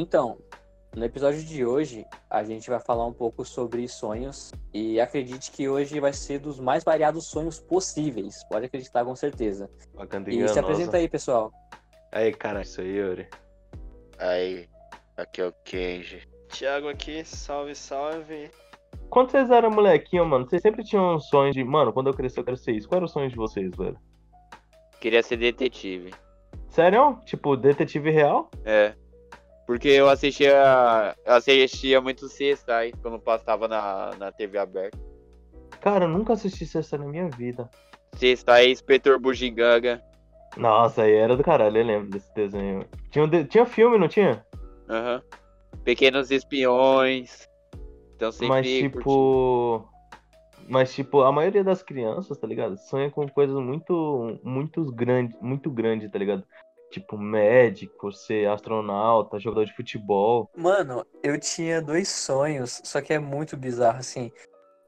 Então, no episódio de hoje, a gente vai falar um pouco sobre sonhos e acredite que hoje vai ser dos mais variados sonhos possíveis. Pode acreditar com certeza. E se apresenta aí, pessoal. Aí, cara, isso aí, Yuri. Aí, aqui é o Kenji. Thiago aqui, salve, salve. Quando vocês eram molequinho, mano, vocês sempre tinham um sonho de, mano, quando eu crescer eu quero ser isso. Qual era o sonho de vocês, velho? Queria ser detetive. Sério? Tipo, detetive real? É. Porque eu assistia. Assistia muito CSI quando passava na, na TV aberta. Cara, eu nunca assisti CSI na minha vida. CSI, Inspetor Bugiganga. Nossa, aí era do caralho, eu lembro desse desenho. Tinha, um de- tinha filme, não tinha? Aham. Pequenos espiões. Então sempre. Mas tipo. Mas tipo, a maioria das crianças, tá ligado? Sonha com coisas muito. Muito grandes, muito grande, tá ligado? Tipo, médico, ser astronauta, jogador de futebol. Mano, eu tinha dois sonhos, só que é muito bizarro, assim.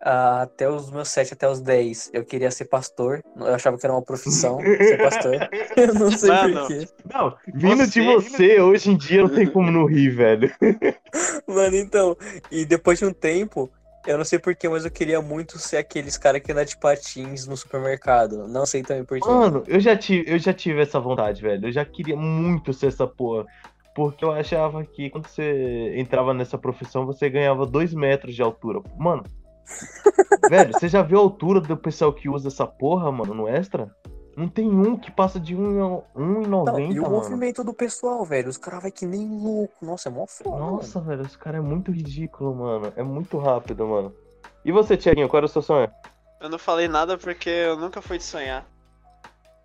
Ah, até os meus 7, até os 10, eu queria ser pastor. Eu achava que era uma profissão ser pastor. Eu não sei Mano. porquê. Não, vindo de Você- você, hoje em dia não tem como não rir, velho. Mano, então, e depois de um tempo, eu não sei porquê, mas eu queria muito ser aqueles caras que andam de patins no supermercado. Não sei também porquê. Mano, eu já, tive, eu já tive essa vontade, velho. Eu já queria muito ser essa porra. Porque eu achava que quando você entrava nessa profissão, você ganhava dois metros de altura. Mano. velho, você já viu a altura do pessoal que usa essa porra, mano, no extra? Não tem um que passa de 1,90, Não, e o mano. movimento do pessoal, velho. Os caras vai que nem louco. Nossa, é mó foda. Nossa, velho, esse cara é muito ridículo, mano. É muito rápido, mano. E você, Tiaguinho, qual era o seu sonho? Eu não falei nada porque eu nunca fui de sonhar.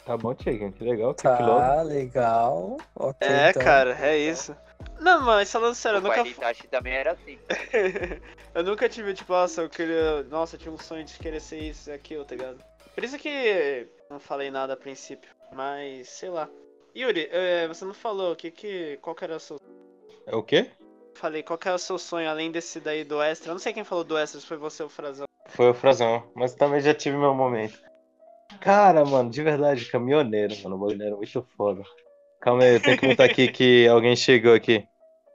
Tá bom, Tiaguinho, que legal, que piloto. Tá, legal. Ok, é, então. cara, é isso. Não, mas falando sério, eu O nunca, pai de Itachi também era assim. eu nunca tive, tipo, nossa, eu queria. Nossa, eu tinha um sonho de querer ser isso e aquilo, tá ligado? Por isso que não falei nada a princípio. Mas, sei lá. Yuri, eh, você não falou o que que. Qual que era o seu. É o quê? Falei, qual que era o seu sonho além desse daí do extra? Eu não sei quem falou do extra, se foi você ou o Frazão. Foi o Frazão, mas também já tive meu momento. Cara, mano, de verdade, caminhoneiro, mano. O bagulho era muito foda. Calma aí, eu tenho que botar aqui que alguém chegou aqui.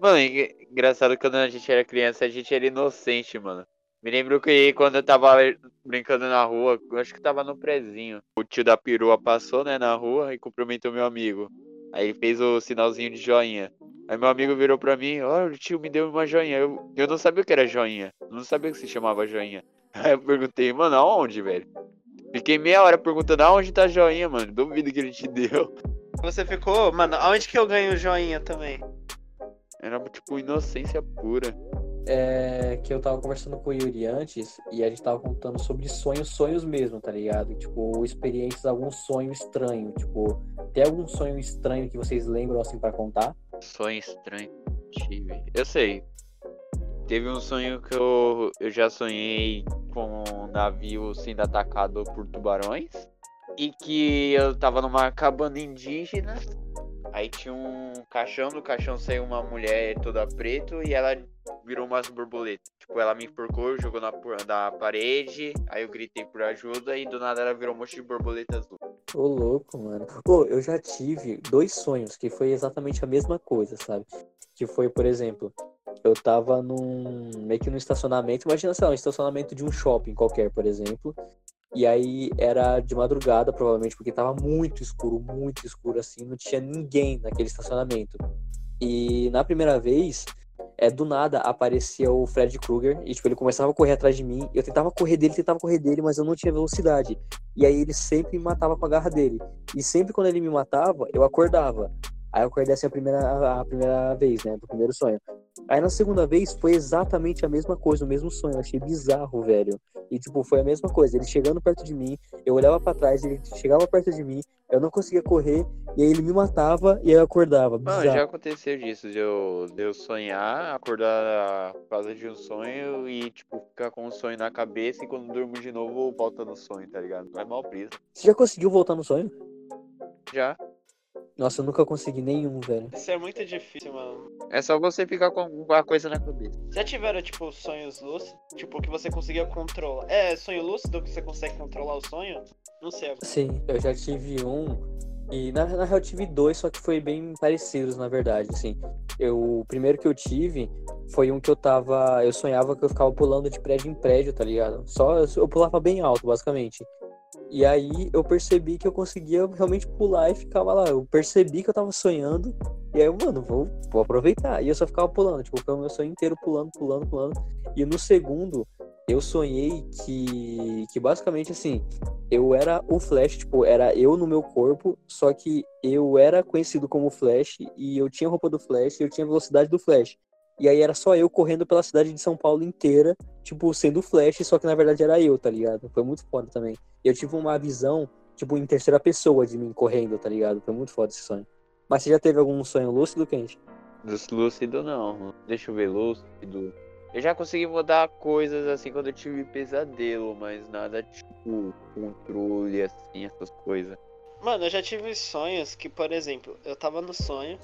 Mano, engra- engraçado quando a gente era criança, a gente era inocente, mano. Me lembro que quando eu tava brincando na rua, acho que tava no prezinho. O tio da perua passou, né, na rua e cumprimentou meu amigo. Aí ele fez o sinalzinho de joinha. Aí meu amigo virou pra mim, ó, o tio me deu uma joinha. Eu, eu não sabia o que era joinha. Eu não sabia que se chamava joinha. Aí eu perguntei, mano, aonde, velho? Fiquei meia hora perguntando aonde tá a joinha, mano. Duvido que ele te deu. Você ficou, mano, aonde que eu ganho joinha também? Era tipo inocência pura. É que eu tava conversando com o Yuri antes e a gente tava contando sobre sonhos, sonhos mesmo, tá ligado? Tipo, experiências, algum sonho estranho. Tipo, tem algum sonho estranho que vocês lembram assim pra contar? Sonho estranho tive. Eu sei. Teve um sonho que eu, eu já sonhei com um navio sendo atacado por tubarões. E que eu tava numa cabana indígena. Aí tinha um caixão, do caixão saiu uma mulher toda preto e ela virou umas borboletas. Tipo, ela me enforcou, jogou na, na parede. Aí eu gritei por ajuda e do nada ela virou um monte de borboleta azul. Ô, louco, mano. Pô, eu já tive dois sonhos que foi exatamente a mesma coisa, sabe? Que foi, por exemplo, eu tava num. meio que num estacionamento, imagina, sei um estacionamento de um shopping qualquer, por exemplo. E aí era de madrugada, provavelmente, porque tava muito escuro, muito escuro, assim, não tinha ninguém naquele estacionamento. E na primeira vez, é, do nada aparecia o Fred Krueger e, tipo, ele começava a correr atrás de mim. Eu tentava correr dele, tentava correr dele, mas eu não tinha velocidade. E aí ele sempre me matava com a garra dele. E sempre quando ele me matava, eu acordava. Aí eu acordei assim a primeira, a primeira vez, né? Do primeiro sonho. Aí na segunda vez foi exatamente a mesma coisa, o mesmo sonho. Eu achei bizarro, velho. E tipo, foi a mesma coisa. Ele chegando perto de mim, eu olhava pra trás, ele chegava perto de mim, eu não conseguia correr, e aí ele me matava e aí eu acordava. Mano, já aconteceu disso, de eu, de eu sonhar, acordar por causa de um sonho e, tipo, ficar com um sonho na cabeça e quando durmo de novo volta no sonho, tá ligado? Não é mal brisa. Você já conseguiu voltar no sonho? Já. Nossa, eu nunca consegui nenhum, velho. Isso é muito difícil, mano. É só você ficar com a coisa na cabeça. Já tiveram, tipo, sonhos lúcidos? Tipo, que você conseguia controlar. É, sonho lúcido que você consegue controlar o sonho? Não sei. Sim, eu já tive um E na, na real eu tive dois, só que foi bem parecidos, na verdade, assim. Eu, o primeiro que eu tive foi um que eu tava. Eu sonhava que eu ficava pulando de prédio em prédio, tá ligado? Só eu pulava bem alto, basicamente. E aí eu percebi que eu conseguia realmente pular e ficava lá. Eu percebi que eu tava sonhando. E aí, mano, vou, vou aproveitar. E eu só ficava pulando, tipo, o meu sonho inteiro pulando, pulando, pulando. E no segundo, eu sonhei que, que basicamente assim, eu era o Flash, tipo, era eu no meu corpo, só que eu era conhecido como Flash e eu tinha roupa do Flash e eu tinha velocidade do Flash. E aí era só eu correndo pela cidade de São Paulo inteira, tipo, sendo Flash, só que na verdade era eu, tá ligado? Foi muito foda também. E eu tive uma visão, tipo, em terceira pessoa de mim correndo, tá ligado? Foi muito foda esse sonho. Mas você já teve algum sonho lúcido, Kent? Lúcido não. Deixa eu ver, lúcido. Eu já consegui mudar coisas assim quando eu tive pesadelo, mas nada tipo controle, assim, essas coisas. Mano, eu já tive sonhos que, por exemplo, eu tava no sonho,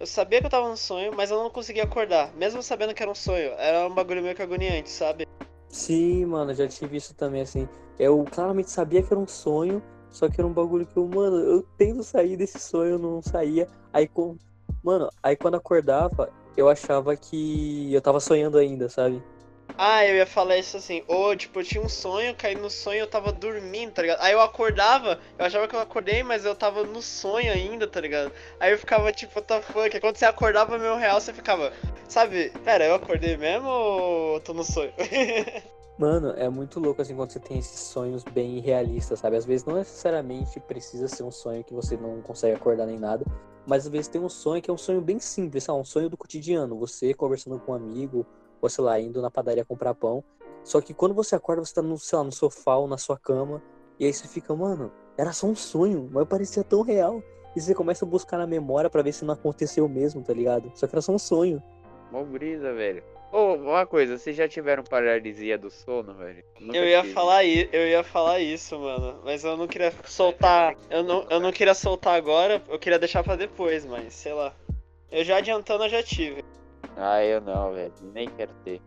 eu sabia que eu tava no sonho, mas eu não conseguia acordar, mesmo sabendo que era um sonho. Era um bagulho meio que agoniante, sabe? Sim, mano, já tive isso também, assim. Eu claramente sabia que era um sonho, só que era um bagulho que eu, mano, eu tento sair desse sonho, não saía. Aí, com... mano, aí quando acordava, eu achava que eu tava sonhando ainda, sabe? Ah, eu ia falar isso assim, ou tipo, eu tinha um sonho, caí no sonho, eu tava dormindo, tá ligado? Aí eu acordava, eu achava que eu acordei, mas eu tava no sonho ainda, tá ligado? Aí eu ficava tipo, what the fuck? Quando você acordava meu real, você ficava, sabe, pera, eu acordei mesmo ou tô no sonho? Mano, é muito louco assim quando você tem esses sonhos bem realistas, sabe? Às vezes não necessariamente precisa ser um sonho que você não consegue acordar nem nada, mas às vezes tem um sonho que é um sonho bem simples, sabe? um sonho do cotidiano, você conversando com um amigo, ou sei lá, indo na padaria comprar pão. Só que quando você acorda, você tá no, sei lá, no sofá ou na sua cama, e aí você fica, mano, era só um sonho, mas parecia tão real. E você começa a buscar na memória para ver se não aconteceu mesmo, tá ligado? Só que era só um sonho. Mó brisa, velho. Ô, oh, uma coisa, vocês já tiveram paralisia do sono, velho? Nunca eu ia tive. falar eu ia falar isso, mano, mas eu não queria soltar, eu não, eu não queria soltar agora, eu queria deixar para depois, mas sei lá. Eu já adiantando, eu já tive. Ah, eu não, velho, nem quero ter.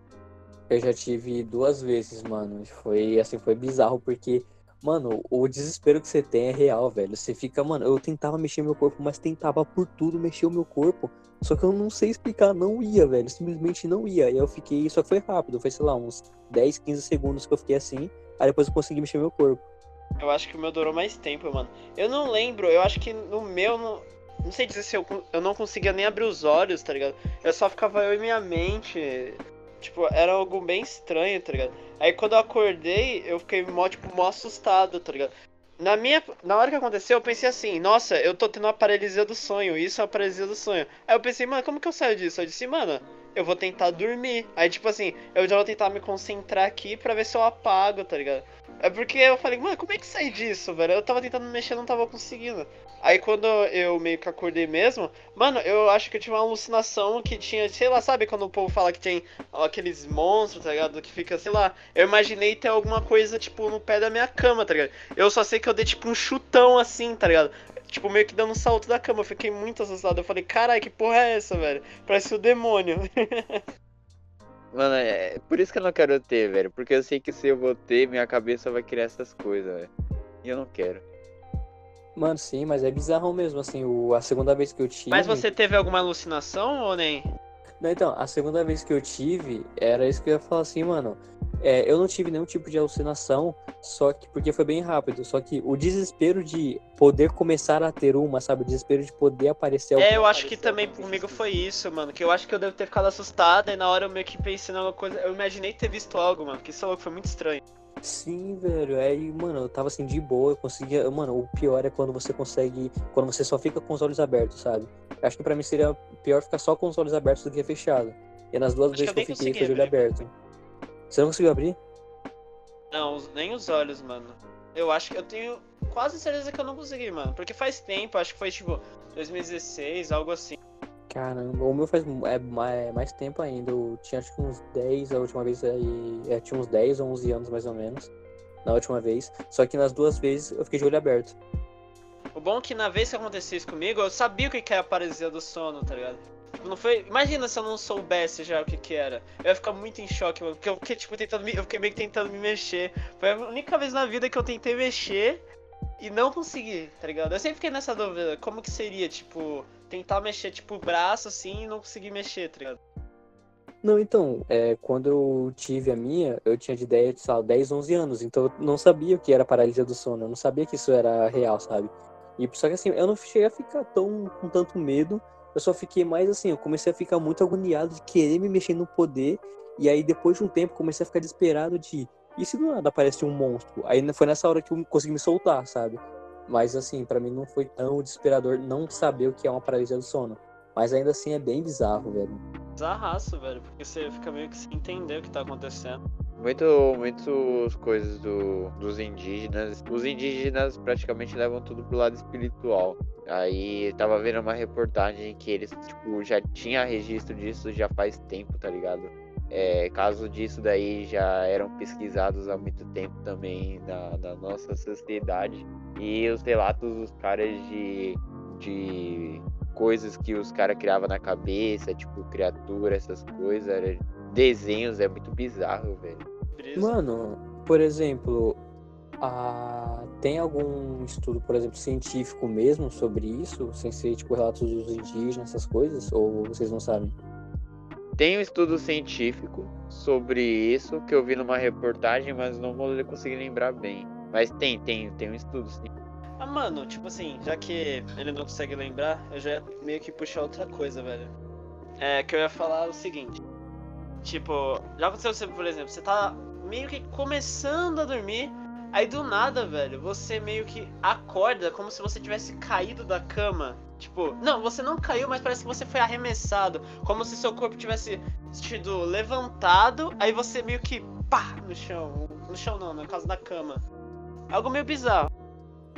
Eu já tive duas vezes, mano. Foi assim, foi bizarro porque Mano, o desespero que você tem é real, velho. Você fica, mano, eu tentava mexer meu corpo, mas tentava por tudo mexer o meu corpo. Só que eu não sei explicar, não ia, velho. Simplesmente não ia. E eu fiquei, só foi rápido, foi, sei lá, uns 10, 15 segundos que eu fiquei assim. Aí depois eu consegui mexer meu corpo. Eu acho que o meu durou mais tempo, mano. Eu não lembro, eu acho que no meu. Não sei dizer se eu, eu não conseguia nem abrir os olhos, tá ligado? Eu só ficava eu e minha mente Tipo, era algo bem estranho, tá ligado? Aí quando eu acordei, eu fiquei mó, tipo, mó assustado, tá ligado? Na minha. Na hora que aconteceu, eu pensei assim, nossa, eu tô tendo uma paralisia do sonho, isso é uma paralisia do sonho. Aí eu pensei, mano, como que eu saio disso? Eu disse, mano, eu vou tentar dormir. Aí, tipo assim, eu já vou tentar me concentrar aqui pra ver se eu apago, tá ligado? É porque eu falei, mano, como é que sai disso, velho? Eu tava tentando mexer, não tava conseguindo. Aí quando eu meio que acordei mesmo, mano, eu acho que eu tive uma alucinação que tinha, sei lá, sabe quando o povo fala que tem aqueles monstros, tá ligado? Que fica, sei lá, eu imaginei ter alguma coisa, tipo, no pé da minha cama, tá ligado? Eu só sei que eu dei, tipo, um chutão assim, tá ligado? Tipo, meio que dando um salto da cama. Eu fiquei muito assustado. Eu falei, carai, que porra é essa, velho? Parece o demônio. Mano, é por isso que eu não quero ter, velho. Porque eu sei que se eu vou ter, minha cabeça vai criar essas coisas, velho. E eu não quero. Mano, sim, mas é bizarro mesmo, assim, o, a segunda vez que eu tive. Mas você teve alguma alucinação ou nem? Não, então, a segunda vez que eu tive, era isso que eu ia falar assim, mano. É, eu não tive nenhum tipo de alucinação, só que porque foi bem rápido. Só que o desespero de poder começar a ter uma, sabe? O desespero de poder aparecer. É, eu acho que também comigo foi isso, mano. Que eu acho que eu devo ter ficado assustada e na hora eu meio que pensei numa coisa. Eu imaginei ter visto algo, mano. Que isso é foi muito estranho. Sim, velho. Aí, mano, eu tava assim de boa, eu conseguia. Mano, o pior é quando você consegue. Quando você só fica com os olhos abertos, sabe? Eu acho que pra mim seria pior ficar só com os olhos abertos do que fechado. E nas duas acho vezes que eu, que eu fiquei com o olho aberto. Você não conseguiu abrir? Não, nem os olhos, mano. Eu acho que eu tenho quase certeza que eu não consegui, mano. Porque faz tempo, acho que foi tipo 2016, algo assim. Caramba, o meu faz é, é, mais tempo ainda. Eu tinha acho que uns 10 a última vez aí. É, tinha uns 10 ou 11 anos mais ou menos. Na última vez. Só que nas duas vezes eu fiquei de olho aberto. O bom é que na vez que aconteceu isso comigo, eu sabia o que era a paralisia do sono, tá ligado? Tipo, não foi. Imagina se eu não soubesse já o que que era. Eu ia ficar muito em choque, mano. Porque eu fiquei, tipo, tentando me... Eu fiquei meio que tentando me mexer. Foi a única vez na vida que eu tentei mexer. E não conseguir, tá ligado? Eu sempre fiquei nessa dúvida, como que seria, tipo, tentar mexer, tipo, o braço assim e não conseguir mexer, tá ligado? Não, então, é, quando eu tive a minha, eu tinha de ideia de, sei lá, 10, 11 anos, então eu não sabia o que era paralisia do sono, eu não sabia que isso era real, sabe? E só que assim, eu não cheguei a ficar tão com tanto medo, eu só fiquei mais assim, eu comecei a ficar muito agoniado de querer me mexer no poder, e aí depois de um tempo comecei a ficar desesperado de, e se do nada aparece um monstro? Aí foi nessa hora que eu consegui me soltar, sabe? Mas assim, para mim não foi tão desesperador não saber o que é uma paralisia do sono. Mas ainda assim é bem bizarro, velho. Bizarraço, velho, porque você fica meio que sem entender o que tá acontecendo. Muito, muitas coisas do, dos indígenas. Os indígenas praticamente levam tudo pro lado espiritual. Aí tava vendo uma reportagem que eles, tipo, já tinha registro disso já faz tempo, tá ligado? É, casos disso daí já eram pesquisados há muito tempo também na, na nossa sociedade. E os relatos dos caras de, de coisas que os caras criavam na cabeça, tipo criatura, essas coisas, desenhos, é muito bizarro, velho. Mano, por exemplo, a... tem algum estudo, por exemplo, científico mesmo sobre isso, sem ser tipo relatos dos indígenas, essas coisas, ou vocês não sabem? Tem um estudo científico sobre isso que eu vi numa reportagem, mas não vou conseguir lembrar bem. Mas tem, tem, tem um estudo sim. Ah, mano, tipo assim, já que ele não consegue lembrar, eu já ia meio que puxar outra coisa, velho. É que eu ia falar o seguinte. Tipo, já você, por exemplo, você tá meio que começando a dormir, aí do nada, velho, você meio que acorda como se você tivesse caído da cama. Tipo, não, você não caiu, mas parece que você foi arremessado. Como se seu corpo tivesse sido levantado, aí você meio que pá no chão. No chão não, no caso da cama. Algo meio bizarro.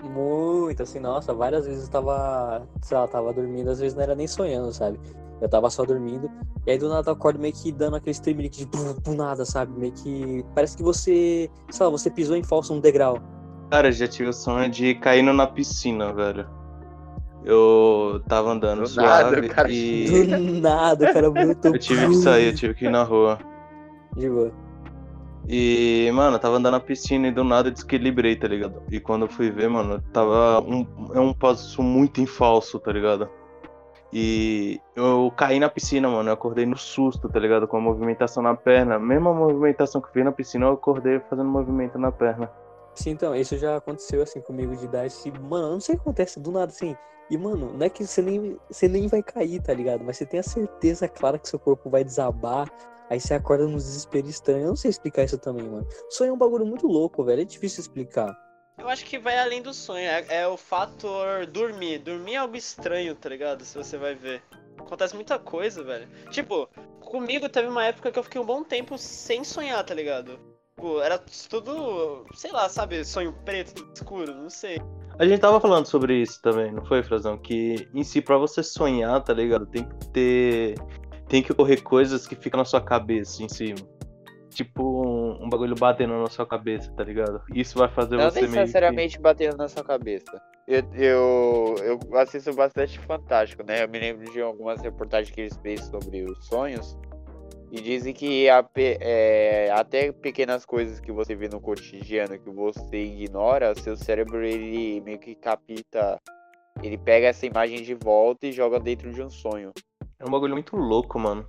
Muito, assim, nossa, várias vezes eu tava, sei lá, tava dormindo, às vezes não era nem sonhando, sabe? Eu tava só dormindo, e aí do nada eu acordo meio que dando aquele tremelique de do nada, sabe? Meio que. Parece que você. Sei lá, você pisou em falso um degrau. Cara, já tive o sonho de caindo na piscina, velho. Eu tava andando Do suave nada, cara. e. Do nada, cara, muito. Eu tive que sair, eu tive que ir na rua. De boa. E, mano, eu tava andando na piscina e do nada eu desequilibrei, tá ligado? E quando eu fui ver, mano, tava um, é um passo muito em falso, tá ligado? E eu caí na piscina, mano, eu acordei no susto, tá ligado? Com a movimentação na perna. Mesma movimentação que eu fiz na piscina, eu acordei fazendo movimento na perna. Sim, então, isso já aconteceu assim comigo de dar esse. Mano, eu não sei o que acontece do nada assim. E, mano, não é que você nem, você nem vai cair, tá ligado? Mas você tem a certeza clara que seu corpo vai desabar. Aí você acorda num desespero estranho. Eu não sei explicar isso também, mano. Sonho é um bagulho muito louco, velho. É difícil explicar. Eu acho que vai além do sonho. É, é o fator dormir. Dormir é algo estranho, tá ligado? Se você vai ver. Acontece muita coisa, velho. Tipo, comigo teve uma época que eu fiquei um bom tempo sem sonhar, tá ligado? Tipo, era tudo, sei lá, sabe, sonho preto, escuro, não sei. A gente tava falando sobre isso também, não foi, Frazão? Que em si, pra você sonhar, tá ligado? Tem que ter. Tem que ocorrer coisas que ficam na sua cabeça em cima. Tipo um, bagulho batendo na sua cabeça, tá ligado? Isso vai fazer Não você meio que... necessariamente batendo na sua cabeça. Eu, eu, eu assisto bastante Fantástico, né? Eu me lembro de algumas reportagens que eles fez sobre os sonhos. E dizem que a é, até pequenas coisas que você vê no cotidiano que você ignora, seu cérebro ele meio que capta. Ele pega essa imagem de volta e joga dentro de um sonho. É um bagulho muito louco, mano.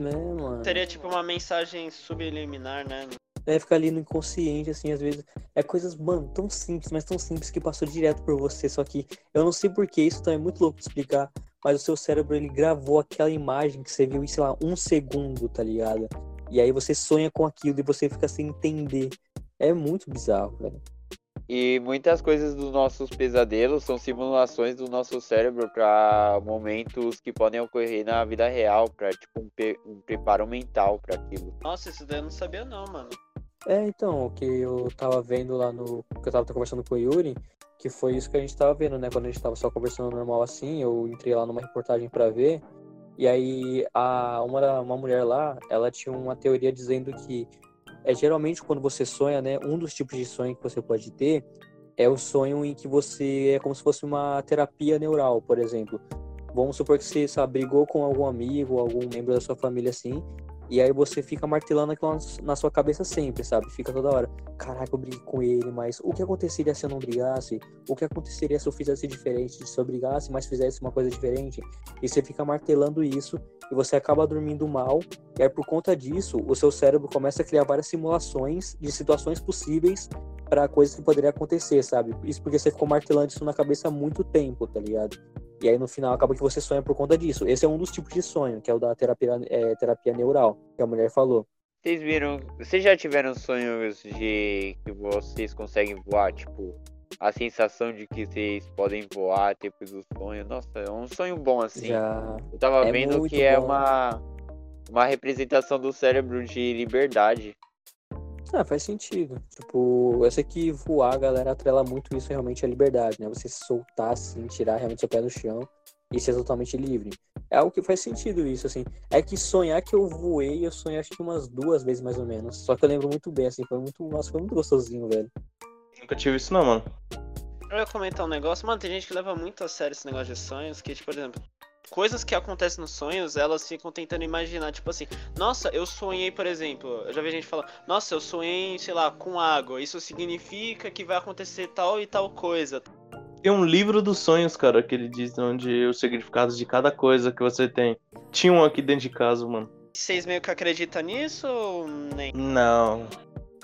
Né, mano? Seria tipo uma mensagem subliminar, né? É ficar ali no inconsciente, assim, às vezes. É coisas, mano, tão simples, mas tão simples que passou direto por você. Só que eu não sei porquê, isso também é muito louco de explicar. Mas o seu cérebro, ele gravou aquela imagem que você viu em, sei lá, um segundo, tá ligado? E aí você sonha com aquilo e você fica sem entender. É muito bizarro, velho. E muitas coisas dos nossos pesadelos são simulações do nosso cérebro para momentos que podem ocorrer na vida real, para tipo um, pe- um preparo mental para aquilo. Nossa, isso daí eu não sabia não, mano. É, então, o que eu tava vendo lá no. que eu tava conversando com o Yuri, que foi isso que a gente tava vendo, né? Quando a gente tava só conversando normal assim, eu entrei lá numa reportagem pra ver. E aí, a, uma, uma mulher lá, ela tinha uma teoria dizendo que é geralmente quando você sonha, né? Um dos tipos de sonho que você pode ter é o sonho em que você é como se fosse uma terapia neural, por exemplo. Vamos supor que você sabe, brigou com algum amigo, algum membro da sua família assim, E aí você fica martelando aquilo na sua cabeça sempre, sabe? Fica toda hora, caraca, eu briguei com ele, mas o que aconteceria se eu não brigasse? O que aconteceria se eu fizesse diferente? Se eu brigasse, mas fizesse uma coisa diferente? E você fica martelando isso e você acaba dormindo mal. E aí por conta disso, o seu cérebro começa a criar várias simulações de situações possíveis para coisas que poderiam acontecer, sabe? Isso porque você ficou martelando isso na cabeça há muito tempo, tá ligado? E aí no final acaba que você sonha por conta disso. Esse é um dos tipos de sonho, que é o da terapia, é, terapia neural, que a mulher falou. Vocês viram. Vocês já tiveram sonhos de que vocês conseguem voar? Tipo, a sensação de que vocês podem voar depois do sonho. Nossa, é um sonho bom assim. Já. Eu tava É vendo que é bom. uma. Uma representação do cérebro de liberdade. Ah, faz sentido. Tipo, eu sei que voar, a galera atrela muito isso realmente à liberdade, né? Você se soltar, assim, tirar realmente seu pé do chão e ser totalmente livre. É algo que faz sentido isso, assim. É que sonhar que eu voei, eu sonhei acho que umas duas vezes mais ou menos. Só que eu lembro muito bem, assim, foi muito. Nossa, foi muito gostosinho, velho. Nunca tive isso não, mano. Eu ia comentar um negócio, mano, tem gente que leva muito a sério esse negócio de sonhos, que, tipo, por exemplo, coisas que acontecem nos sonhos, elas ficam tentando imaginar, tipo assim, nossa, eu sonhei, por exemplo, eu já vi gente falar, nossa, eu sonhei, sei lá, com água, isso significa que vai acontecer tal e tal coisa. Tem um livro dos sonhos, cara, que ele diz onde os significados de cada coisa que você tem. Tinha um aqui dentro de casa, mano. Vocês meio que acreditam nisso ou nem? Não.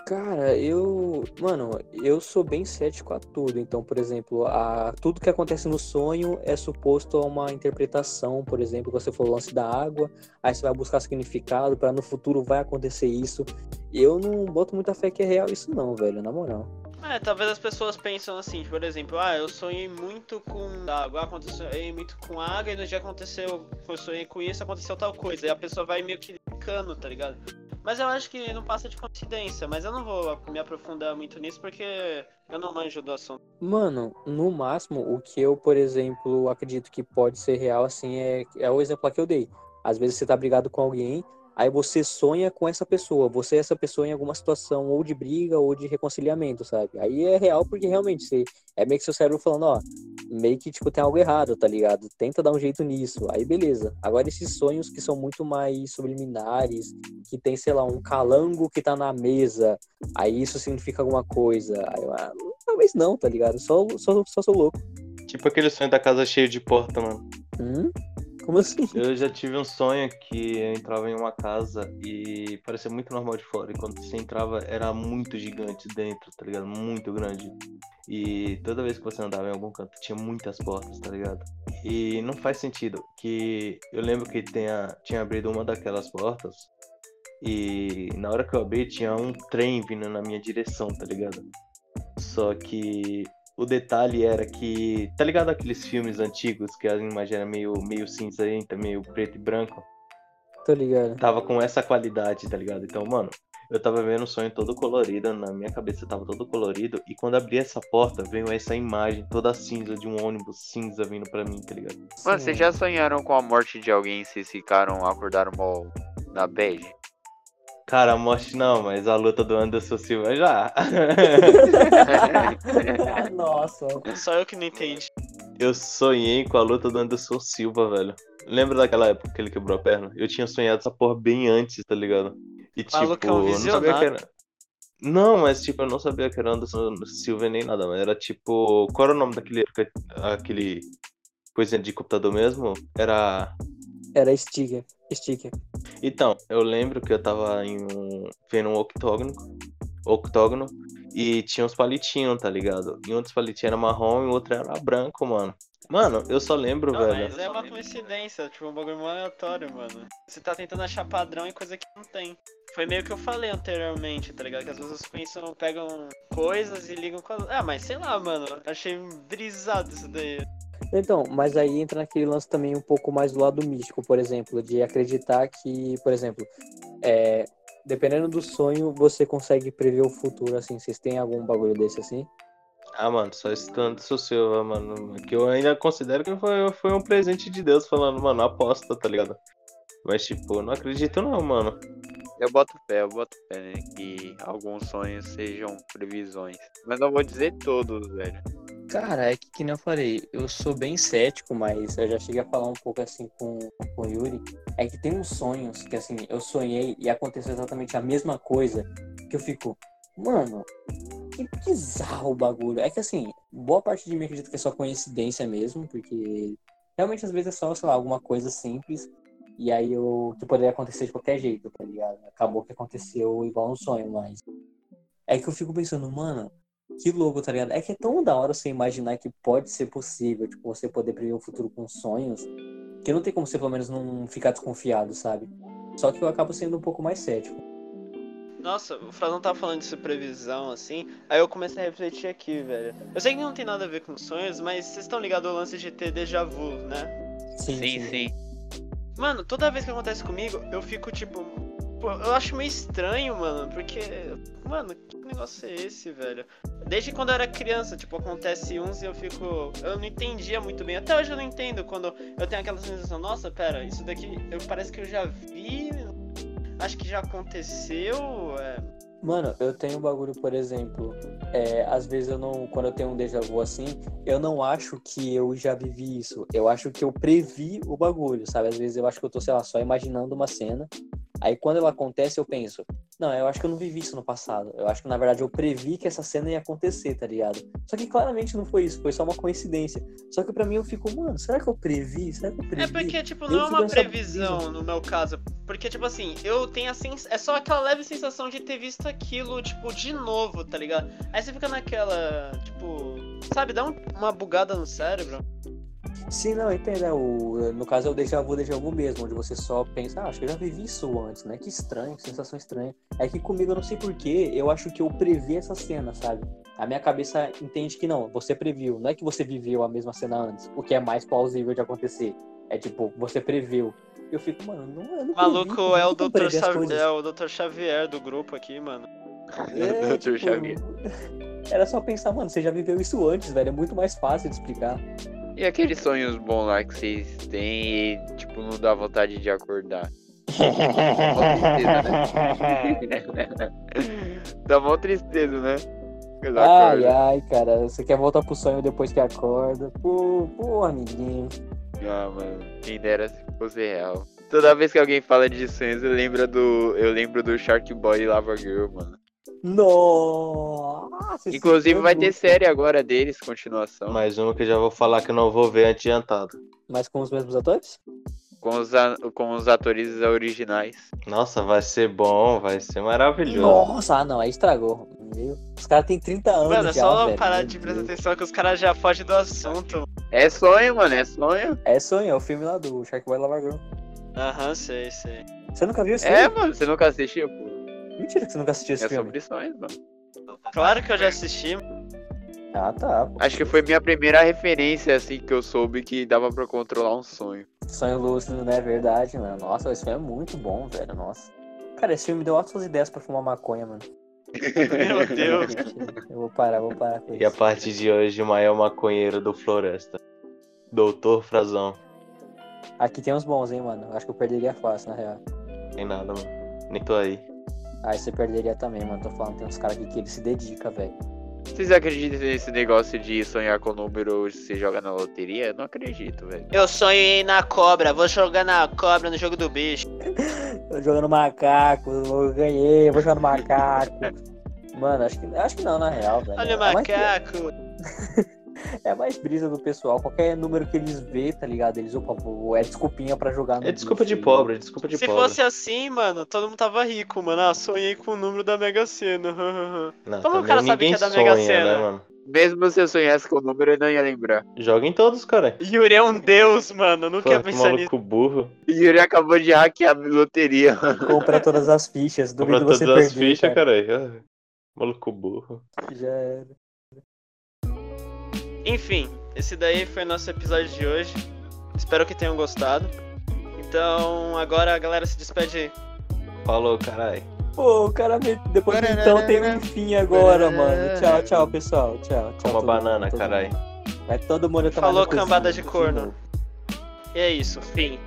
Cara, eu. Mano, eu sou bem cético a tudo. Então, por exemplo, a... tudo que acontece no sonho é suposto a uma interpretação. Por exemplo, você falou o lance da água, aí você vai buscar significado para no futuro vai acontecer isso. Eu não boto muita fé que é real isso, não, velho, na moral. É, talvez as pessoas pensam assim, por exemplo, ah, eu sonhei muito com água, aconteceu muito com água e no dia aconteceu, eu sonhei com isso, aconteceu tal coisa. E a pessoa vai meio que ficando, tá ligado? Mas eu acho que não passa de coincidência, mas eu não vou me aprofundar muito nisso porque eu não manjo do assunto. Mano, no máximo, o que eu, por exemplo, acredito que pode ser real, assim, é, é o exemplo que eu dei. Às vezes você tá brigado com alguém, aí você sonha com essa pessoa, você é essa pessoa em alguma situação ou de briga ou de reconciliamento, sabe? Aí é real porque realmente você, é meio que seu cérebro falando, ó, meio que, tipo, tem algo errado, tá ligado? Tenta dar um jeito nisso, aí beleza. Agora esses sonhos que são muito mais subliminares, que tem, sei lá, um calango que tá na mesa, aí isso significa alguma coisa, aí ah, talvez não, tá ligado? Só, só, só sou louco. Tipo aquele sonho da casa cheia de porta, mano. Hum? Como assim? Eu já tive um sonho que eu entrava em uma casa e parecia muito normal de fora. E quando você entrava, era muito gigante dentro, tá ligado? Muito grande. E toda vez que você andava em algum canto, tinha muitas portas, tá ligado? E não faz sentido que eu lembro que tenha, tinha abrido uma daquelas portas e na hora que eu abri tinha um trem vindo na minha direção, tá ligado? Só que o detalhe era que, tá ligado aqueles filmes antigos que a imagem era meio, meio cinzenta, meio preto e branco? Tô ligado. Tava com essa qualidade, tá ligado? Então, mano, eu tava vendo o sonho todo colorido, na minha cabeça tava todo colorido, e quando abri essa porta, veio essa imagem toda cinza de um ônibus cinza vindo pra mim, tá ligado? Mano, vocês já sonharam com a morte de alguém e vocês ficaram, acordaram mal na bad? Cara, a morte não, mas a luta do Anderson Silva já. Nossa. Só eu que não entendi. eu sonhei com a luta do Anderson Silva, velho. Lembra daquela época que ele quebrou a perna? Eu tinha sonhado essa porra bem antes, tá ligado? E tipo, Maluco é um eu não sabia que visionário. era. Não, mas tipo, eu não sabia que era Anderson Silva nem nada, mas era tipo. Qual era o nome daquele. aquele. coisinha de computador mesmo? Era. Era sticker. Sticker. Então, eu lembro que eu tava em um. vendo um octógono. Octógono. E tinha uns palitinhos, tá ligado? E um dos palitinhos era marrom e o outro era branco, mano. Mano, eu só lembro, Não, velho. mas é uma coincidência, tipo, um bagulho mó aleatório, mano. Você tá tentando achar padrão em coisa que não tem. Foi meio que eu falei anteriormente, tá ligado? Que as pessoas pensam, pegam coisas e ligam com as... Ah, mas sei lá, mano. Achei brisado isso daí. Então, mas aí entra naquele lance também um pouco mais do lado místico, por exemplo, de acreditar que, por exemplo, é, dependendo do sonho, você consegue prever o futuro, assim. Vocês têm algum bagulho desse assim? Ah, mano, só esse Anderson Silva, mano. Que eu ainda considero que foi, foi um presente de Deus falando, mano, aposta, tá ligado? Mas, tipo, eu não acredito não, mano. Eu boto fé, eu boto fé, né? Que alguns sonhos sejam previsões. Mas não vou dizer todos, velho. Cara, é que, que nem eu falei, eu sou bem cético, mas eu já cheguei a falar um pouco assim com, com o Yuri. É que tem uns sonhos que, assim, eu sonhei e aconteceu exatamente a mesma coisa, que eu fico, mano, que bizarro o bagulho. É que, assim, boa parte de mim acredita que é só coincidência mesmo, porque realmente às vezes é só, sei lá, alguma coisa simples. E aí eu, que poderia acontecer de qualquer jeito, tá ligado? Acabou que aconteceu igual um sonho, mas. É que eu fico pensando, mano, que louco, tá ligado? É que é tão da hora você imaginar que pode ser possível, tipo, você poder prever o futuro com sonhos, que não tem como você pelo menos não ficar desconfiado, sabe? Só que eu acabo sendo um pouco mais cético. Nossa, o Frazão tava falando de previsão, assim, aí eu comecei a refletir aqui, velho. Eu sei que não tem nada a ver com sonhos, mas vocês estão ligados ao lance de ter déjà vu, né? Sim, sim. Mano, toda vez que acontece comigo, eu fico tipo. Pô, eu acho meio estranho, mano, porque. Mano, que negócio é esse, velho? Desde quando eu era criança, tipo, acontece uns e eu fico. Eu não entendia muito bem. Até hoje eu não entendo quando eu tenho aquela sensação, nossa, pera, isso daqui eu, parece que eu já vi. Acho que já aconteceu. É... Mano, eu tenho um bagulho, por exemplo, é, às vezes eu não, quando eu tenho um déjà vu assim, eu não acho que eu já vivi isso. Eu acho que eu previ o bagulho, sabe? Às vezes eu acho que eu tô, sei lá, só imaginando uma cena. Aí quando ela acontece, eu penso, não, eu acho que eu não vivi isso no passado. Eu acho que na verdade eu previ que essa cena ia acontecer, tá ligado? Só que claramente não foi isso, foi só uma coincidência. Só que para mim eu fico, mano, será que eu previ? Será que eu previ? É porque, tipo, não é uma previsão no meu caso. Porque, tipo assim, eu tenho assim. É só aquela leve sensação de ter visto aquilo, tipo, de novo, tá ligado? Aí você fica naquela, tipo. Sabe, dá um, uma bugada no cérebro. Sim, não, entendo. Né? O, no caso é o déjà vu, déjà vu mesmo, onde você só pensa, ah, acho que eu já vivi isso antes, né? Que estranho, que sensação estranha. É que comigo eu não sei porquê, eu acho que eu previ essa cena, sabe? A minha cabeça entende que não, você previu, não é que você viveu a mesma cena antes, o que é mais plausível de acontecer. É tipo, você previu. Eu fico, mano, não, eu não Maluco previ, é, o Dr. Xavier, é o Dr. Xavier do grupo aqui, mano. É, Dr. Tipo, Xavier. Era só pensar, mano, você já viveu isso antes, velho. É muito mais fácil de explicar. E aqueles sonhos bons lá que vocês têm e, tipo, não dá vontade de acordar? dá mó tristeza, né? Ai, ai, cara, você quer voltar pro sonho depois que acorda? Pô, pô, amiguinho. Ah, mano, quem dera se fosse real. Toda vez que alguém fala de sonhos, eu lembro do. Eu lembro do Shark Boy e Lava Girl, mano. Nossa! Inclusive vai ter série agora deles, continuação. Mais uma que eu já vou falar que eu não vou ver adiantado. Mas com os mesmos atores? Com os, a... com os atores originais. Nossa, vai ser bom, vai ser maravilhoso. Nossa, ah, não, aí estragou. Meu. Os caras têm 30 anos. Mano, é só velho. parar de prestar atenção que os caras já fogem do assunto. É sonho, mano, é sonho. É sonho, é o filme lá do Shark Boy Lava Girl. Aham, sei, sei. Você nunca viu esse É, filme? mano, você nunca assistiu, pô. Mentira que você nunca assistiu esse É filme. sobre sonhos, mano. Claro que eu já assisti. Ah, tá. pô. Acho que foi minha primeira referência, assim, que eu soube que dava pra controlar um sonho. Sonho lúcido, não é verdade, mano. Nossa, esse filme é muito bom, velho. Nossa. Cara, esse filme me deu ótimas ideias pra fumar maconha, mano. Meu Deus. Eu vou parar, vou parar com E a isso. partir de hoje, o maior maconheiro do Floresta. Doutor Frazão. Aqui tem uns bons, hein, mano. Acho que eu perderia fácil, na real. Tem nada, mano. Nem tô aí. Aí você perderia também, mano. Tô falando, tem uns caras aqui que ele se dedica, velho. Vocês acreditam nesse negócio de sonhar com número se joga na loteria? Eu não acredito, velho. Eu sonhei na cobra, vou jogar na cobra no jogo do bicho. Tô jogando macaco, eu ganhei, eu vou jogar no macaco. Mano, acho que, acho que não, na real, velho. Olha o É macaco. É mais brisa do pessoal. Qualquer número que eles vê, tá ligado? Eles, opa, é desculpinha pra jogar no É desculpa de bicho. pobre, é desculpa de Se pobre. fosse assim, mano, todo mundo tava rico, mano. Ah, sonhei com o número da Mega Sena. Não, Como o cara sabe ninguém que é da Mega sonha, Sena? né, mano? Mesmo se eu sonhasse com o número, eu não ia lembrar. Joga em todos, cara. Yuri é um deus, mano. Nunca Pô, ia que pensar nisso. maluco burro. E Yuri acabou de hackear a loteria. Compra todas as fichas, Compra todas você as perder, fichas, cara. caralho. Maluco burro. Já era. Enfim, esse daí foi nosso episódio de hoje. Espero que tenham gostado. Então, agora a galera se despede aí. Falou, caralho. Pô, o cara me... depois do então tem um fim agora, mano. Tchau, tchau, pessoal. Tchau, tchau. Uma banana, mundo. Vai todo mundo tomar Falou, no cozinho, cambada de corno. E é isso, fim.